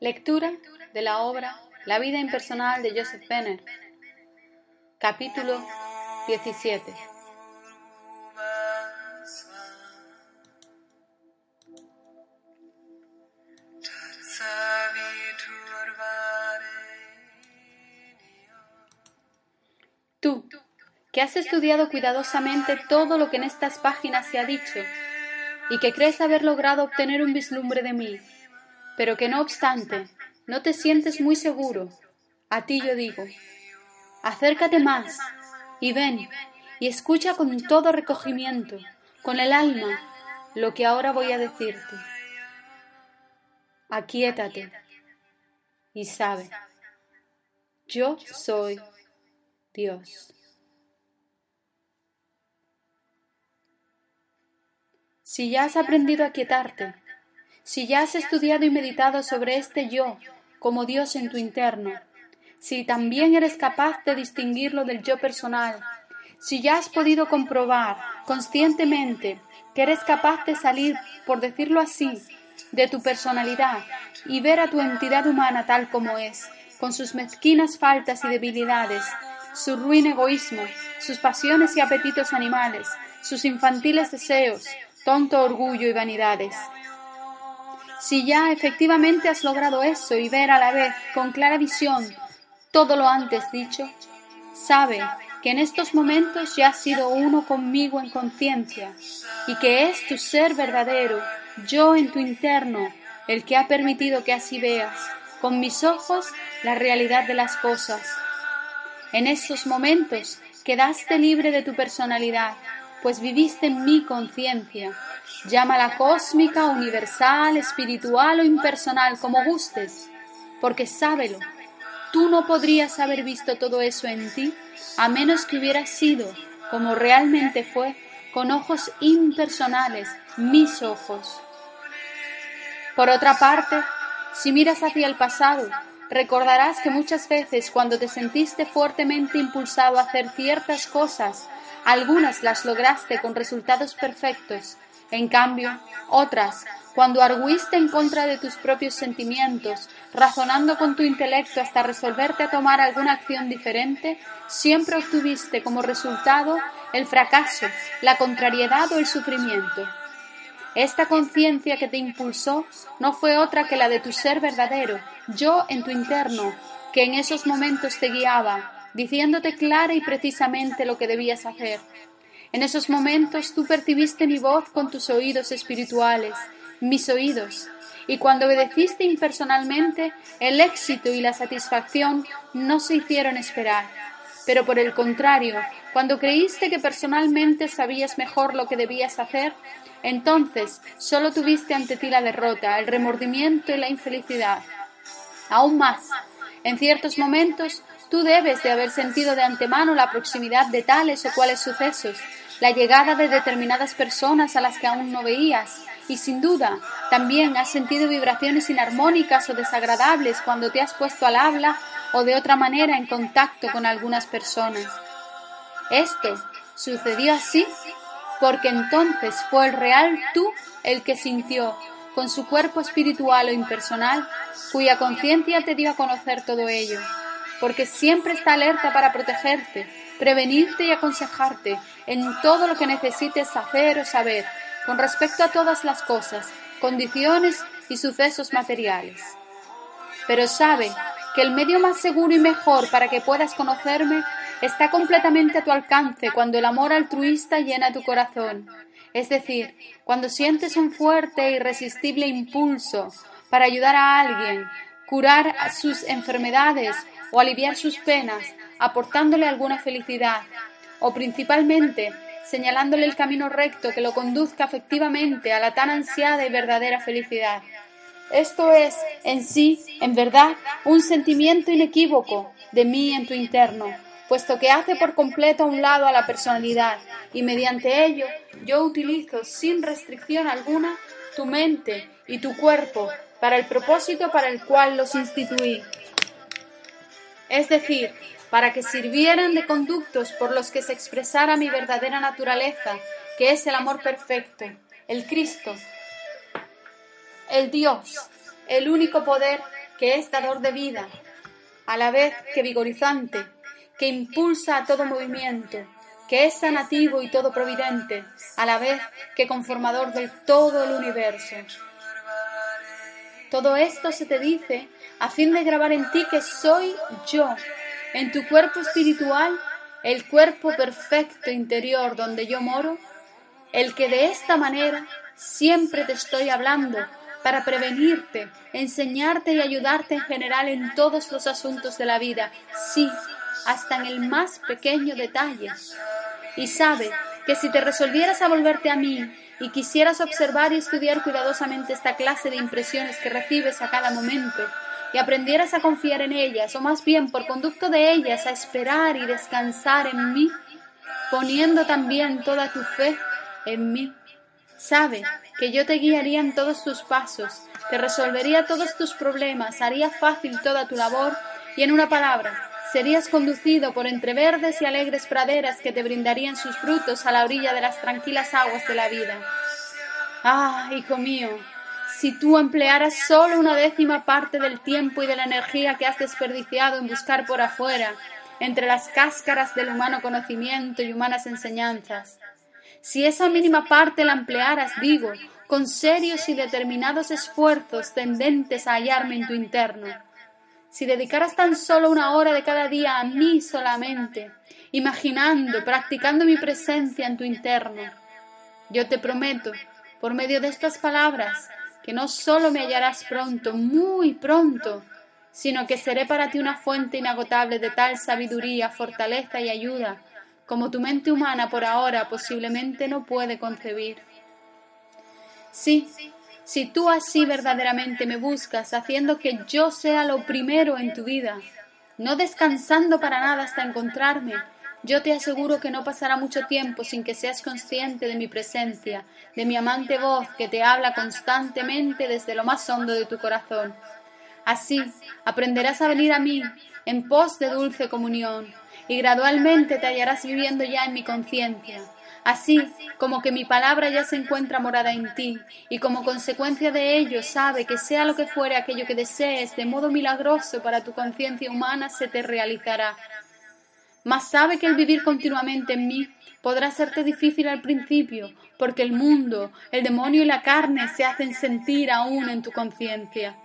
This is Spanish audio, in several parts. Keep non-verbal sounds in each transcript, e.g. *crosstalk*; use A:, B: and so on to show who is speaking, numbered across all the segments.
A: Lectura de la obra La vida impersonal de Joseph Benner. Capítulo 17. Tú, que has estudiado cuidadosamente todo lo que en estas páginas se ha dicho y que crees haber logrado obtener un vislumbre de mí, pero que no obstante no te sientes muy seguro, a ti yo digo, acércate más y ven y escucha con todo recogimiento, con el alma, lo que ahora voy a decirte. Aquíétate y sabe, yo soy Dios. Si ya has aprendido a quietarte, si ya has estudiado y meditado sobre este yo como Dios en tu interno, si también eres capaz de distinguirlo del yo personal, si ya has podido comprobar conscientemente que eres capaz de salir, por decirlo así, de tu personalidad y ver a tu entidad humana tal como es, con sus mezquinas faltas y debilidades, su ruin egoísmo, sus pasiones y apetitos animales, sus infantiles deseos, tonto orgullo y vanidades. Si ya efectivamente has logrado eso y ver a la vez con clara visión todo lo antes dicho, sabe que en estos momentos ya has sido uno conmigo en conciencia y que es tu ser verdadero, yo en tu interno, el que ha permitido que así veas con mis ojos la realidad de las cosas. En estos momentos quedaste libre de tu personalidad pues viviste en mi conciencia. Llámala cósmica, universal, espiritual o impersonal, como gustes, porque sábelo, tú no podrías haber visto todo eso en ti a menos que hubieras sido, como realmente fue, con ojos impersonales, mis ojos. Por otra parte, si miras hacia el pasado, recordarás que muchas veces cuando te sentiste fuertemente impulsado a hacer ciertas cosas algunas las lograste con resultados perfectos. En cambio, otras, cuando arguiste en contra de tus propios sentimientos, razonando con tu intelecto hasta resolverte a tomar alguna acción diferente, siempre obtuviste como resultado el fracaso, la contrariedad o el sufrimiento. Esta conciencia que te impulsó no fue otra que la de tu ser verdadero, yo en tu interno, que en esos momentos te guiaba, diciéndote clara y precisamente lo que debías hacer. En esos momentos tú percibiste mi voz con tus oídos espirituales, mis oídos, y cuando obedeciste impersonalmente, el éxito y la satisfacción no se hicieron esperar. Pero por el contrario, cuando creíste que personalmente sabías mejor lo que debías hacer, entonces solo tuviste ante ti la derrota, el remordimiento y la infelicidad. Aún más, en ciertos momentos Tú debes de haber sentido de antemano la proximidad de tales o cuales sucesos, la llegada de determinadas personas a las que aún no veías, y sin duda también has sentido vibraciones inarmónicas o desagradables cuando te has puesto al habla o de otra manera en contacto con algunas personas. Esto sucedió así porque entonces fue el real tú el que sintió, con su cuerpo espiritual o impersonal, cuya conciencia te dio a conocer todo ello porque siempre está alerta para protegerte, prevenirte y aconsejarte en todo lo que necesites hacer o saber con respecto a todas las cosas, condiciones y sucesos materiales. Pero sabe que el medio más seguro y mejor para que puedas conocerme está completamente a tu alcance cuando el amor altruista llena tu corazón, es decir, cuando sientes un fuerte e irresistible impulso para ayudar a alguien, curar sus enfermedades o aliviar sus penas, aportándole alguna felicidad, o principalmente señalándole el camino recto que lo conduzca efectivamente a la tan ansiada y verdadera felicidad. Esto es, en sí, en verdad, un sentimiento inequívoco de mí en tu interno, puesto que hace por completo a un lado a la personalidad, y mediante ello yo utilizo sin restricción alguna tu mente y tu cuerpo para el propósito para el cual los instituí es decir, para que sirvieran de conductos por los que se expresara mi verdadera naturaleza, que es el amor perfecto, el Cristo, el Dios, el único poder que es dador de vida, a la vez que vigorizante, que impulsa a todo movimiento, que es sanativo y todo providente, a la vez que conformador del todo el universo. Todo esto se te dice a fin de grabar en ti que soy yo, en tu cuerpo espiritual, el cuerpo perfecto interior donde yo moro, el que de esta manera siempre te estoy hablando para prevenirte, enseñarte y ayudarte en general en todos los asuntos de la vida, sí, hasta en el más pequeño detalle. Y sabe que si te resolvieras a volverte a mí y quisieras observar y estudiar cuidadosamente esta clase de impresiones que recibes a cada momento, y aprendieras a confiar en ellas, o más bien por conducto de ellas a esperar y descansar en mí, poniendo también toda tu fe en mí. Sabe que yo te guiaría en todos tus pasos, te resolvería todos tus problemas, haría fácil toda tu labor y en una palabra, serías conducido por entre verdes y alegres praderas que te brindarían sus frutos a la orilla de las tranquilas aguas de la vida. Ah, hijo mío, si tú emplearas solo una décima parte del tiempo y de la energía que has desperdiciado en buscar por afuera, entre las cáscaras del humano conocimiento y humanas enseñanzas, si esa mínima parte la emplearas, digo, con serios y determinados esfuerzos tendentes a hallarme en tu interno, si dedicaras tan solo una hora de cada día a mí solamente, imaginando, practicando mi presencia en tu interno, yo te prometo, por medio de estas palabras, que no solo me hallarás pronto, muy pronto, sino que seré para ti una fuente inagotable de tal sabiduría, fortaleza y ayuda, como tu mente humana por ahora posiblemente no puede concebir. Sí, si tú así verdaderamente me buscas, haciendo que yo sea lo primero en tu vida, no descansando para nada hasta encontrarme, yo te aseguro que no pasará mucho tiempo sin que seas consciente de mi presencia, de mi amante voz que te habla constantemente desde lo más hondo de tu corazón. Así aprenderás a venir a mí en pos de dulce comunión, y gradualmente te hallarás viviendo ya en mi conciencia. Así como que mi palabra ya se encuentra morada en ti, y como consecuencia de ello sabe que sea lo que fuere aquello que desees de modo milagroso para tu conciencia humana se te realizará mas sabe que el vivir continuamente en mí podrá serte difícil al principio, porque el mundo, el demonio y la carne se hacen sentir aún en tu conciencia.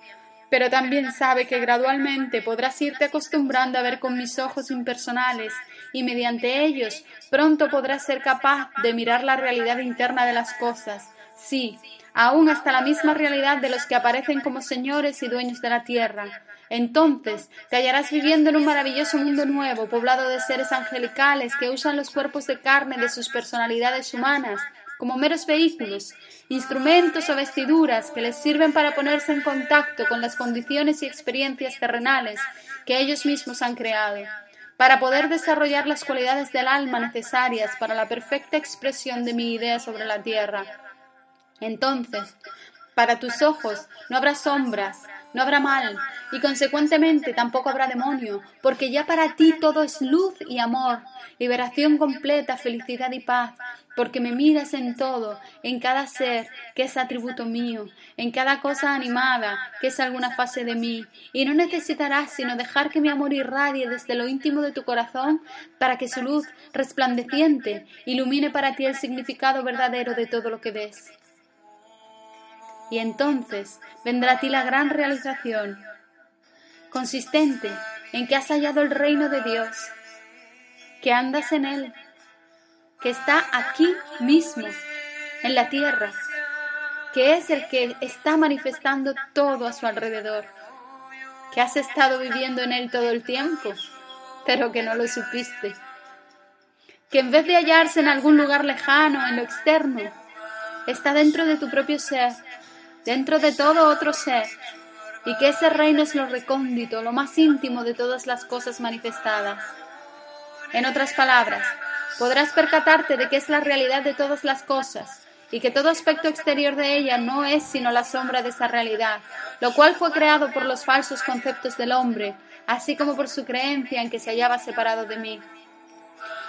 A: Pero también sabe que gradualmente podrás irte acostumbrando a ver con mis ojos impersonales y mediante ellos pronto podrás ser capaz de mirar la realidad interna de las cosas, sí, aún hasta la misma realidad de los que aparecen como señores y dueños de la tierra, entonces te hallarás viviendo en un maravilloso mundo nuevo, poblado de seres angelicales que usan los cuerpos de carne de sus personalidades humanas como meros vehículos, instrumentos o vestiduras que les sirven para ponerse en contacto con las condiciones y experiencias terrenales que ellos mismos han creado, para poder desarrollar las cualidades del alma necesarias para la perfecta expresión de mi idea sobre la tierra. Entonces, para tus ojos no habrá sombras, no habrá mal, y consecuentemente tampoco habrá demonio, porque ya para ti todo es luz y amor, liberación completa, felicidad y paz, porque me miras en todo, en cada ser, que es atributo mío, en cada cosa animada, que es alguna fase de mí, y no necesitarás sino dejar que mi amor irradie desde lo íntimo de tu corazón para que su luz resplandeciente ilumine para ti el significado verdadero de todo lo que ves. Y entonces vendrá a ti la gran realización, consistente en que has hallado el reino de Dios, que andas en él, que está aquí mismo, en la tierra, que es el que está manifestando todo a su alrededor, que has estado viviendo en él todo el tiempo, pero que no lo supiste, que en vez de hallarse en algún lugar lejano, en lo externo, está dentro de tu propio ser, dentro de todo otro ser, y que ese reino es lo recóndito, lo más íntimo de todas las cosas manifestadas. En otras palabras, podrás percatarte de que es la realidad de todas las cosas, y que todo aspecto exterior de ella no es sino la sombra de esa realidad, lo cual fue creado por los falsos conceptos del hombre, así como por su creencia en que se hallaba separado de mí.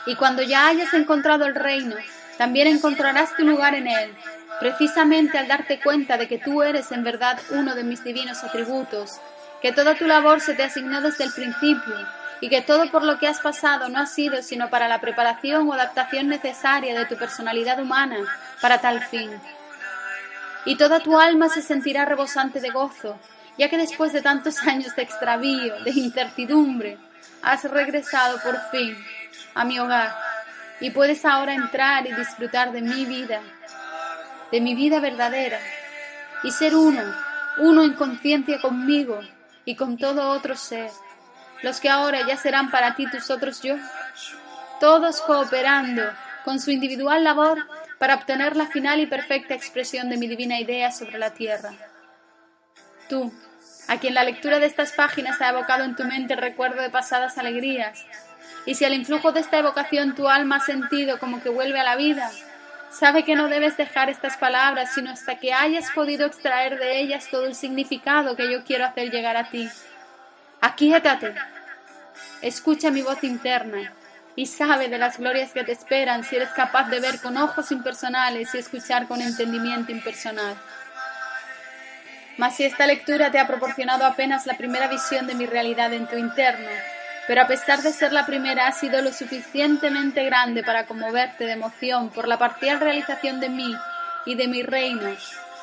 A: Y cuando ya hayas encontrado el reino, también encontrarás tu lugar en él, precisamente al darte cuenta de que tú eres en verdad uno de mis divinos atributos, que toda tu labor se te asignó desde el principio y que todo por lo que has pasado no ha sido sino para la preparación o adaptación necesaria de tu personalidad humana para tal fin. Y toda tu alma se sentirá rebosante de gozo, ya que después de tantos *laughs* años de extravío, de incertidumbre, has regresado por fin a mi hogar y puedes ahora entrar y disfrutar de mi vida, de mi vida verdadera, y ser uno, uno en conciencia conmigo y con todo otro ser los que ahora ya serán para ti tus otros yo, todos cooperando con su individual labor para obtener la final y perfecta expresión de mi divina idea sobre la tierra. Tú, a quien la lectura de estas páginas ha evocado en tu mente el recuerdo de pasadas alegrías, y si al influjo de esta evocación tu alma ha sentido como que vuelve a la vida, sabe que no debes dejar estas palabras sino hasta que hayas podido extraer de ellas todo el significado que yo quiero hacer llegar a ti. Aquíétate, escucha mi voz interna y sabe de las glorias que te esperan si eres capaz de ver con ojos impersonales y escuchar con entendimiento impersonal. Mas si esta lectura te ha proporcionado apenas la primera visión de mi realidad en tu interno, pero a pesar de ser la primera ha sido lo suficientemente grande para conmoverte de emoción por la parcial realización de mí y de mi reino,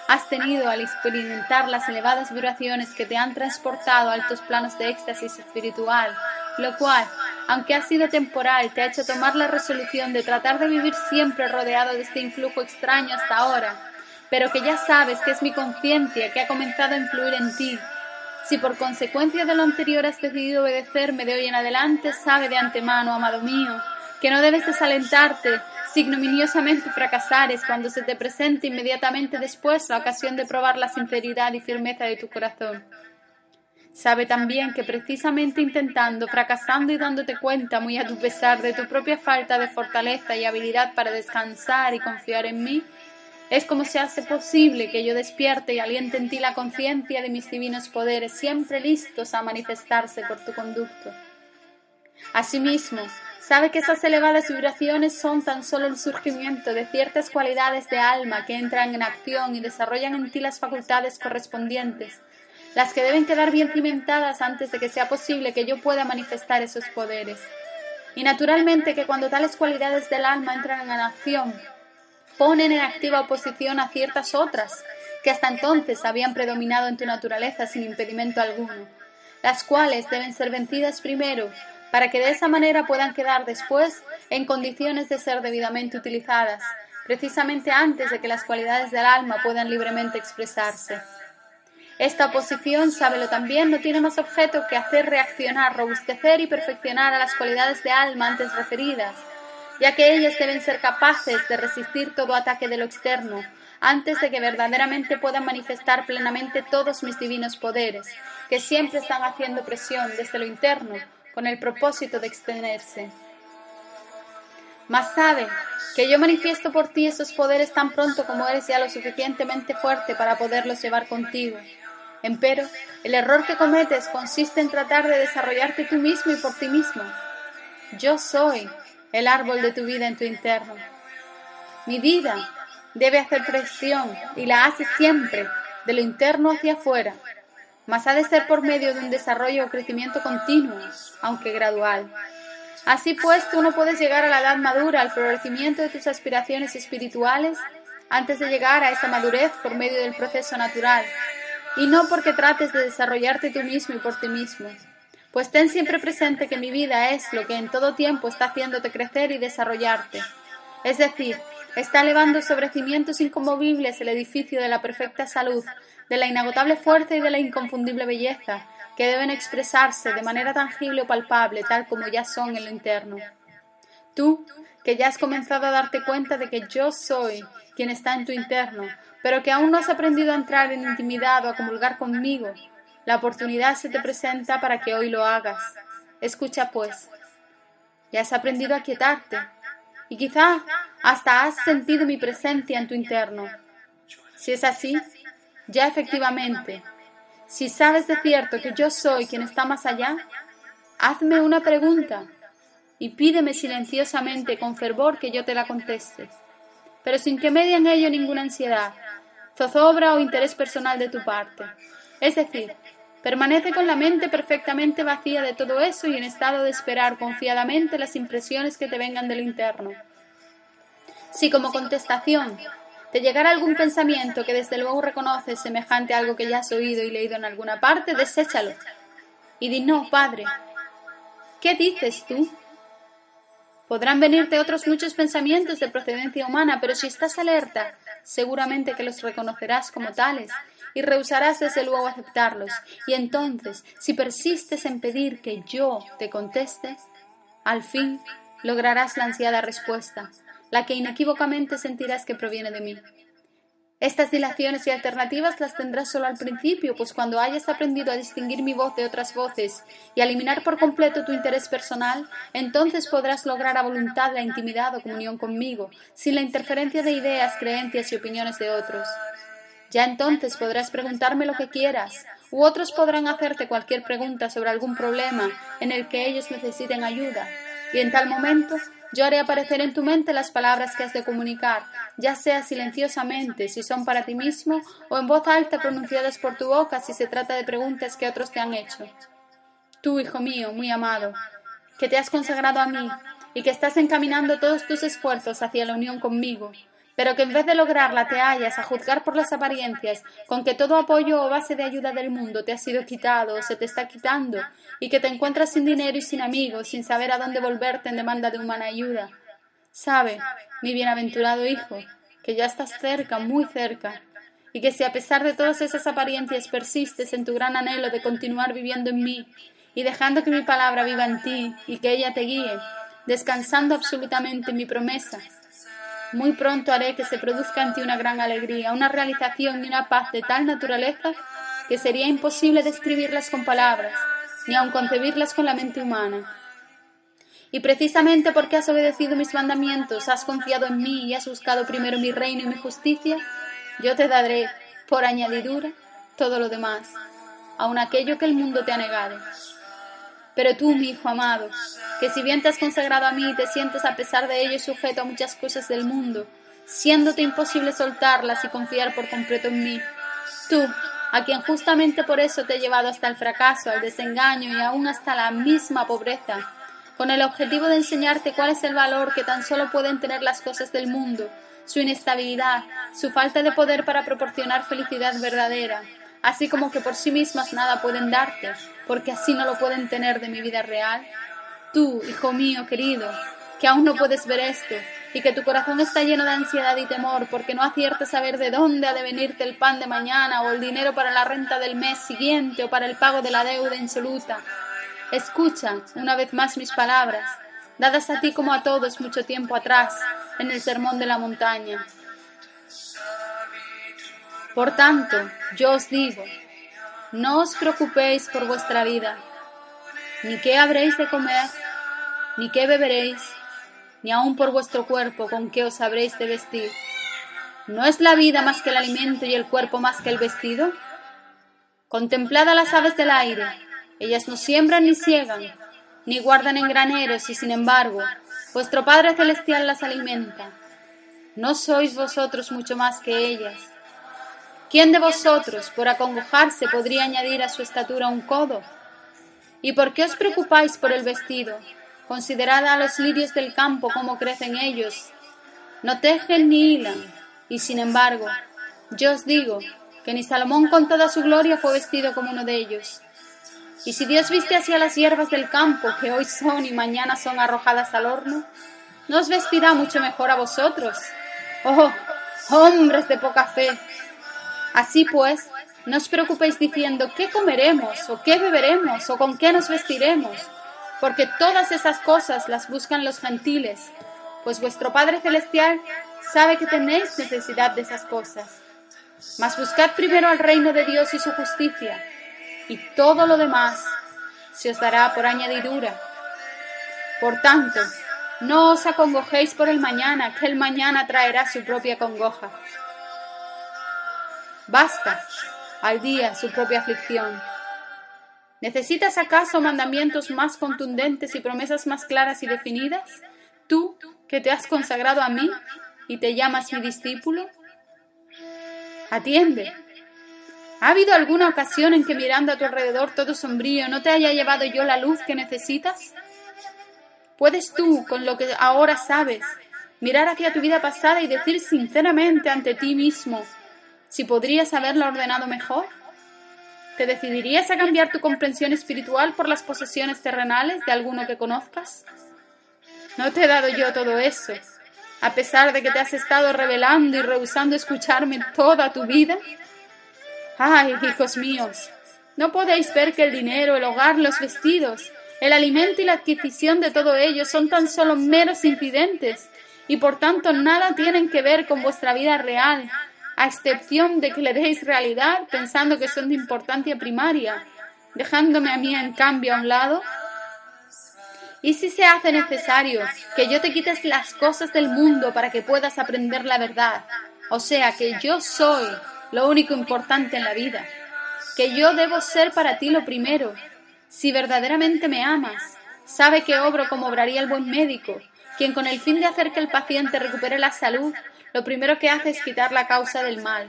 A: has tenido al experimentar las elevadas vibraciones que te han transportado a altos planos de éxtasis espiritual, lo cual, aunque ha sido temporal, te ha hecho tomar la resolución de tratar de vivir siempre rodeado de este influjo extraño hasta ahora, pero que ya sabes que es mi conciencia que ha comenzado a influir en ti. Si por consecuencia de lo anterior has decidido obedecerme de hoy en adelante, sabe de antemano, amado mío, que no debes desalentarte si ignominiosamente fracasares cuando se te presente inmediatamente después la ocasión de probar la sinceridad y firmeza de tu corazón. Sabe también que precisamente intentando, fracasando y dándote cuenta muy a tu pesar de tu propia falta de fortaleza y habilidad para descansar y confiar en mí, es como se hace posible que yo despierte y aliente en ti la conciencia de mis divinos poderes, siempre listos a manifestarse por tu conducto. Asimismo, sabe que esas elevadas vibraciones son tan solo el surgimiento de ciertas cualidades de alma que entran en acción y desarrollan en ti las facultades correspondientes, las que deben quedar bien cimentadas antes de que sea posible que yo pueda manifestar esos poderes. Y naturalmente que cuando tales cualidades del alma entran en acción, ponen en activa oposición a ciertas otras que hasta entonces habían predominado en tu naturaleza sin impedimento alguno, las cuales deben ser vencidas primero para que de esa manera puedan quedar después en condiciones de ser debidamente utilizadas, precisamente antes de que las cualidades del alma puedan libremente expresarse. Esta oposición, sábelo también, no tiene más objeto que hacer reaccionar, robustecer y perfeccionar a las cualidades de alma antes referidas, ya que ellas deben ser capaces de resistir todo ataque de lo externo, antes de que verdaderamente puedan manifestar plenamente todos mis divinos poderes, que siempre están haciendo presión desde lo interno, con el propósito de extenderse. Mas sabe que yo manifiesto por ti esos poderes tan pronto como eres ya lo suficientemente fuerte para poderlos llevar contigo. Empero, el error que cometes consiste en tratar de desarrollarte tú mismo y por ti mismo. Yo soy el árbol de tu vida en tu interno. Mi vida debe hacer presión y la hace siempre de lo interno hacia afuera, mas ha de ser por medio de un desarrollo o crecimiento continuo, aunque gradual. Así pues, tú no puedes llegar a la edad madura, al florecimiento de tus aspiraciones espirituales, antes de llegar a esa madurez por medio del proceso natural, y no porque trates de desarrollarte tú mismo y por ti mismo. Pues ten siempre presente que mi vida es lo que en todo tiempo está haciéndote crecer y desarrollarte. Es decir, está elevando sobre cimientos inconmovibles el edificio de la perfecta salud, de la inagotable fuerza y de la inconfundible belleza, que deben expresarse de manera tangible o palpable, tal como ya son en lo interno. Tú, que ya has comenzado a darte cuenta de que yo soy quien está en tu interno, pero que aún no has aprendido a entrar en intimidad o a comulgar conmigo, la oportunidad se te presenta para que hoy lo hagas. Escucha pues. Ya has aprendido a quietarte y quizá hasta has sentido mi presencia en tu interno. Si es así, ya efectivamente, si sabes de cierto que yo soy quien está más allá, hazme una pregunta y pídeme silenciosamente con fervor que yo te la conteste, pero sin que medie en ello ninguna ansiedad, zozobra o interés personal de tu parte. Es decir, Permanece con la mente perfectamente vacía de todo eso y en estado de esperar confiadamente las impresiones que te vengan del interno. Si como contestación te llegara algún pensamiento que desde luego reconoces semejante a algo que ya has oído y leído en alguna parte, deséchalo. Y di no, Padre. ¿Qué dices tú? Podrán venirte otros muchos pensamientos de procedencia humana, pero si estás alerta, seguramente que los reconocerás como tales y rehusarás desde luego aceptarlos. Y entonces, si persistes en pedir que yo te conteste, al fin lograrás la ansiada respuesta, la que inequívocamente sentirás que proviene de mí. Estas dilaciones y alternativas las tendrás solo al principio, pues cuando hayas aprendido a distinguir mi voz de otras voces y a eliminar por completo tu interés personal, entonces podrás lograr a voluntad la intimidad o comunión conmigo, sin la interferencia de ideas, creencias y opiniones de otros. Ya entonces podrás preguntarme lo que quieras, u otros podrán hacerte cualquier pregunta sobre algún problema en el que ellos necesiten ayuda, y en tal momento yo haré aparecer en tu mente las palabras que has de comunicar, ya sea silenciosamente, si son para ti mismo, o en voz alta pronunciadas por tu boca, si se trata de preguntas que otros te han hecho. Tú, hijo mío, muy amado, que te has consagrado a mí y que estás encaminando todos tus esfuerzos hacia la unión conmigo, pero que en vez de lograrla te hallas, a juzgar por las apariencias, con que todo apoyo o base de ayuda del mundo te ha sido quitado o se te está quitando, y que te encuentras sin dinero y sin amigos, sin saber a dónde volverte en demanda de humana ayuda. Sabe, mi bienaventurado hijo, que ya estás cerca, muy cerca, y que si a pesar de todas esas apariencias persistes en tu gran anhelo de continuar viviendo en mí, y dejando que mi palabra viva en ti y que ella te guíe, descansando absolutamente en mi promesa, muy pronto haré que se produzca en ti una gran alegría, una realización y una paz de tal naturaleza que sería imposible describirlas con palabras, ni aun concebirlas con la mente humana. Y precisamente porque has obedecido mis mandamientos, has confiado en mí y has buscado primero mi reino y mi justicia, yo te daré, por añadidura, todo lo demás, aun aquello que el mundo te ha negado. Pero tú, mi hijo amado, que si bien te has consagrado a mí te sientes a pesar de ello sujeto a muchas cosas del mundo, siéndote imposible soltarlas y confiar por completo en mí, tú, a quien justamente por eso te he llevado hasta el fracaso, al desengaño y aún hasta la misma pobreza, con el objetivo de enseñarte cuál es el valor que tan solo pueden tener las cosas del mundo, su inestabilidad, su falta de poder para proporcionar felicidad verdadera, así como que por sí mismas nada pueden darte, porque así no lo pueden tener de mi vida real? Tú, hijo mío querido, que aún no puedes ver esto, y que tu corazón está lleno de ansiedad y temor porque no aciertas saber de dónde ha de venirte el pan de mañana o el dinero para la renta del mes siguiente o para el pago de la deuda insoluta. Escucha una vez más mis palabras, dadas a ti como a todos mucho tiempo atrás, en el sermón de la montaña. Por tanto, yo os digo, no os preocupéis por vuestra vida, ni qué habréis de comer, ni qué beberéis, ni aun por vuestro cuerpo con qué os habréis de vestir. ¿No es la vida más que el alimento y el cuerpo más que el vestido? Contemplad a las aves del aire, ellas no siembran ni ciegan, ni guardan en graneros, y sin embargo, vuestro Padre Celestial las alimenta. ¿No sois vosotros mucho más que ellas? ¿Quién de vosotros, por acongojarse, podría añadir a su estatura un codo? ¿Y por qué os preocupáis por el vestido? Considerad a los lirios del campo cómo crecen ellos. No tejen ni hilan, y sin embargo, yo os digo que ni Salomón con toda su gloria fue vestido como uno de ellos. Y si Dios viste así a las hierbas del campo, que hoy son y mañana son arrojadas al horno, ¿no os vestirá mucho mejor a vosotros? Oh, hombres de poca fe, Así pues, no os preocupéis diciendo qué comeremos, o qué beberemos, o con qué nos vestiremos, porque todas esas cosas las buscan los gentiles, pues vuestro Padre Celestial sabe que tenéis necesidad de esas cosas. Mas buscad primero al reino de Dios y su justicia, y todo lo demás se os dará por añadidura. Por tanto, no os acongojéis por el mañana, que el mañana traerá su propia congoja. Basta al día su propia aflicción. ¿Necesitas acaso mandamientos más contundentes y promesas más claras y definidas? Tú, que te has consagrado a mí y te llamas mi discípulo. Atiende, ¿Ha habido alguna ocasión en que mirando a tu alrededor todo sombrío no te haya llevado yo la luz que necesitas? ¿Puedes tú, con lo que ahora sabes, mirar hacia tu vida pasada y decir sinceramente ante ti mismo si podrías haberla ordenado mejor? ¿Te decidirías a cambiar tu comprensión espiritual por las posesiones terrenales de alguno que conozcas? No te he dado yo todo eso, a pesar de que te has estado revelando y rehusando escucharme toda tu vida. Ay, hijos míos, ¿no podéis ver que el dinero, el hogar, los vestidos, el alimento y la adquisición de todo ello son tan solo meros incidentes y por tanto nada tienen que ver con vuestra vida real, a excepción de que le deis realidad pensando que son de importancia primaria, dejándome a mí en cambio a un lado? ¿Y si se hace necesario que yo te quites las cosas del mundo para que puedas aprender la verdad? O sea, que yo soy lo único importante en la vida, que yo debo ser para ti lo primero. Si verdaderamente me amas, sabe que obro como obraría el buen médico, quien con el fin de hacer que el paciente recupere la salud, lo primero que hace es quitar la causa del mal.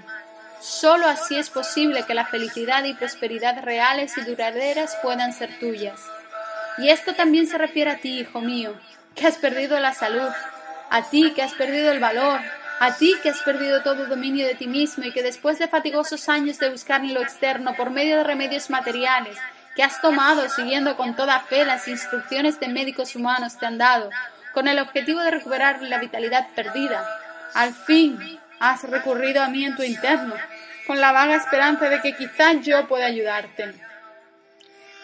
A: Solo así es posible que la felicidad y prosperidad reales y duraderas puedan ser tuyas. Y esto también se refiere a ti, hijo mío, que has perdido la salud, a ti que has perdido el valor, a ti que has perdido todo dominio de ti mismo y que después de fatigosos años de buscar en lo externo por medio de remedios materiales que has tomado siguiendo con toda fe las instrucciones de médicos humanos te han dado, con el objetivo de recuperar la vitalidad perdida, al fin has recurrido a mí en tu interno, con la vaga esperanza de que quizás yo pueda ayudarte.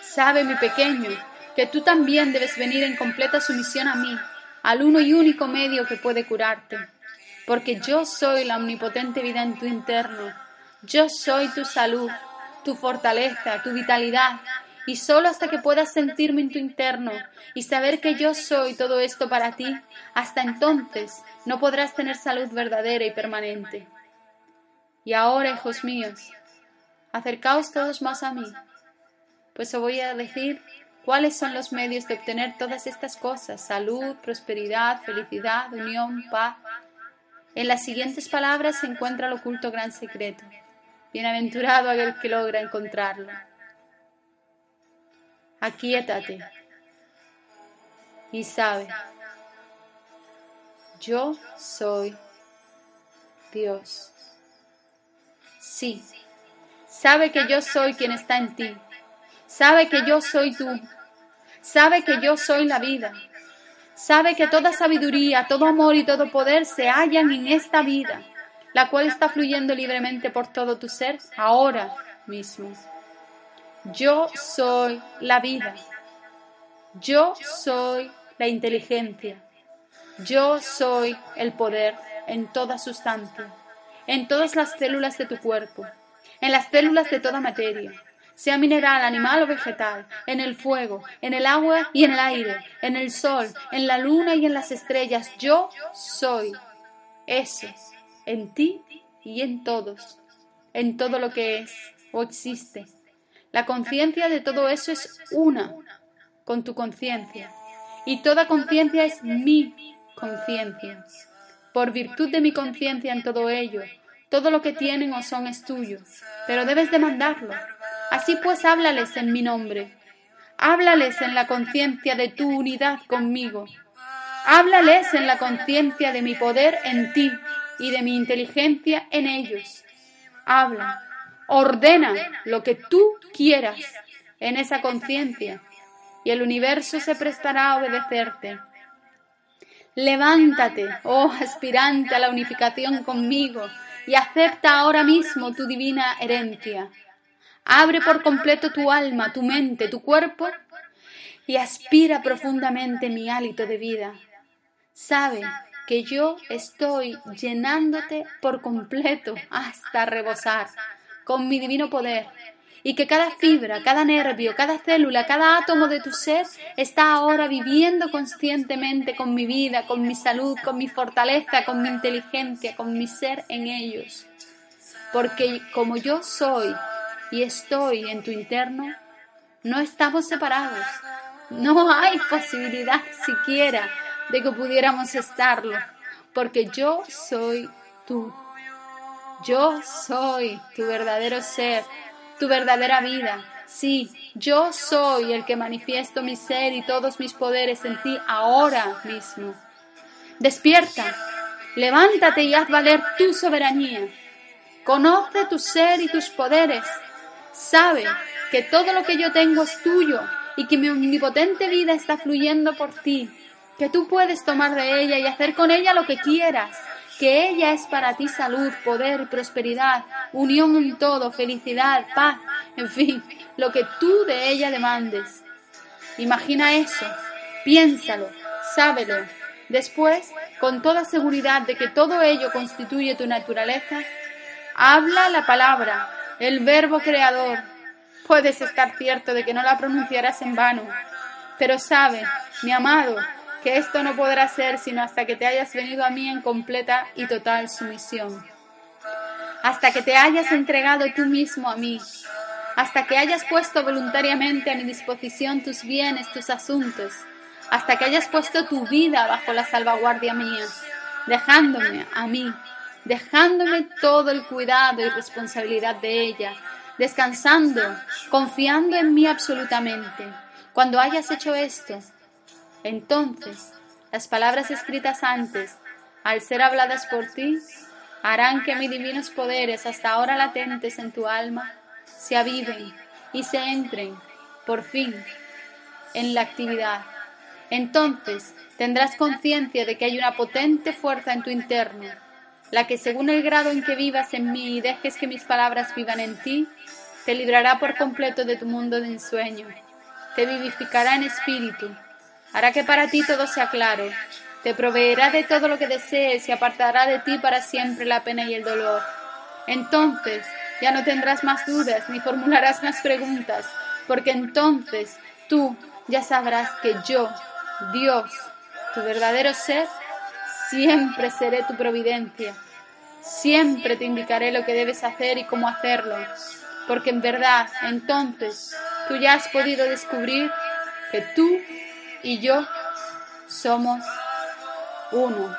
A: Sabe, mi pequeño, que tú también debes venir en completa sumisión a mí, al uno y único medio que puede curarte porque yo soy la omnipotente vida en tu interno. Yo soy tu salud, tu fortaleza, tu vitalidad, y solo hasta que puedas sentirme en tu interno y saber que yo soy todo esto para ti, hasta entonces no podrás tener salud verdadera y permanente. Y ahora, hijos míos, acercaos todos más a mí, pues os voy a decir cuáles son los medios de obtener todas estas cosas, salud, prosperidad, felicidad, unión, paz, en las siguientes palabras se encuentra el oculto gran secreto. Bienaventurado aquel que logra encontrarlo. Aquíétate y sabe, yo soy Dios. Sí, sabe que yo soy quien está en ti. Sabe que yo soy tú. Sabe que yo soy la vida sabe que toda sabiduría, todo amor y todo poder se hallan en esta vida, la cual está fluyendo libremente por todo tu ser ahora mismo. Yo soy la vida. Yo soy la inteligencia. Yo soy el poder en toda sustancia, en todas las células de tu cuerpo, en las células de toda materia sea mineral, animal o vegetal, en el fuego, en el agua y en el aire, en el sol, en la luna y en las estrellas. Yo soy eso, en ti y en todos, en todo lo que es o existe. La conciencia de todo eso es una con tu conciencia, y toda conciencia es mi conciencia. Por virtud de mi conciencia en todo ello, todo lo que tienen o son es tuyo, pero debes demandarlo Así pues, háblales en mi nombre. Háblales en la conciencia de tu unidad conmigo. Háblales en la conciencia de mi poder en ti y de mi inteligencia en ellos. Habla, ordena lo que tú quieras en esa conciencia y el universo se prestará a obedecerte. Levántate, oh aspirante a la unificación conmigo, y acepta ahora mismo tu divina herencia. Abre por completo tu alma, tu mente, tu cuerpo y aspira profundamente mi hálito de vida. Sabe que yo estoy llenándote por completo hasta rebosar con mi divino poder y que cada fibra, cada nervio, cada célula, cada átomo de tu ser está ahora viviendo conscientemente con mi vida, con mi salud, con mi fortaleza, con mi inteligencia, con mi ser en ellos. Porque como yo soy y estoy en tu interno, no estamos separados. No hay posibilidad siquiera de que pudiéramos estarlo, porque yo soy tú. Yo soy tu verdadero ser, tu verdadera vida. Sí, yo soy el que manifiesto mi ser y todos mis poderes en ti ahora mismo. Despierta, levántate y haz valer tu soberanía. Conoce tu ser y tus poderes. Sabe que todo lo que yo tengo es tuyo y que mi omnipotente vida está fluyendo por ti, que tú puedes tomar de ella y hacer con ella lo que quieras, que ella es para ti salud, poder, prosperidad, unión en todo, felicidad, paz, en fin, lo que tú de ella demandes. Imagina eso, piénsalo, sábelo. Después, con toda seguridad de que todo ello constituye tu naturaleza, habla la palabra, el verbo creador, Puedes estar cierto de que no la pronunciarás en vano, pero sabe, mi amado, que esto no podrá ser sino hasta que te hayas venido a mí en completa y total sumisión. Hasta que te hayas entregado tú mismo a mí, hasta que hayas puesto voluntariamente a mi disposición tus bienes, tus asuntos, hasta que hayas puesto tu vida bajo la salvaguardia mía, dejándome a mí, dejándome todo el cuidado y responsabilidad de ella, descansando, confiando en mí absolutamente. Cuando hayas hecho esto, entonces las palabras escritas antes, al ser habladas por ti, harán que mis divinos poderes, hasta ahora latentes en tu alma, se aviven y se entren, por fin, en la actividad. Entonces tendrás conciencia de que hay una potente fuerza en tu interno la que según el grado en que vivas en mí y dejes que mis palabras vivan en ti, te librará por completo de tu mundo de ensueño, te vivificará en espíritu, hará que para ti todo sea claro, te proveerá de todo lo que desees y apartará de ti para siempre la pena y el dolor. Entonces ya no tendrás más dudas ni formularás más preguntas, porque entonces tú ya sabrás que yo, Dios, tu verdadero ser, Siempre seré tu providencia. Siempre te indicaré lo que debes hacer y cómo hacerlo. Porque en verdad, entonces, tú ya has podido descubrir que tú y yo somos uno.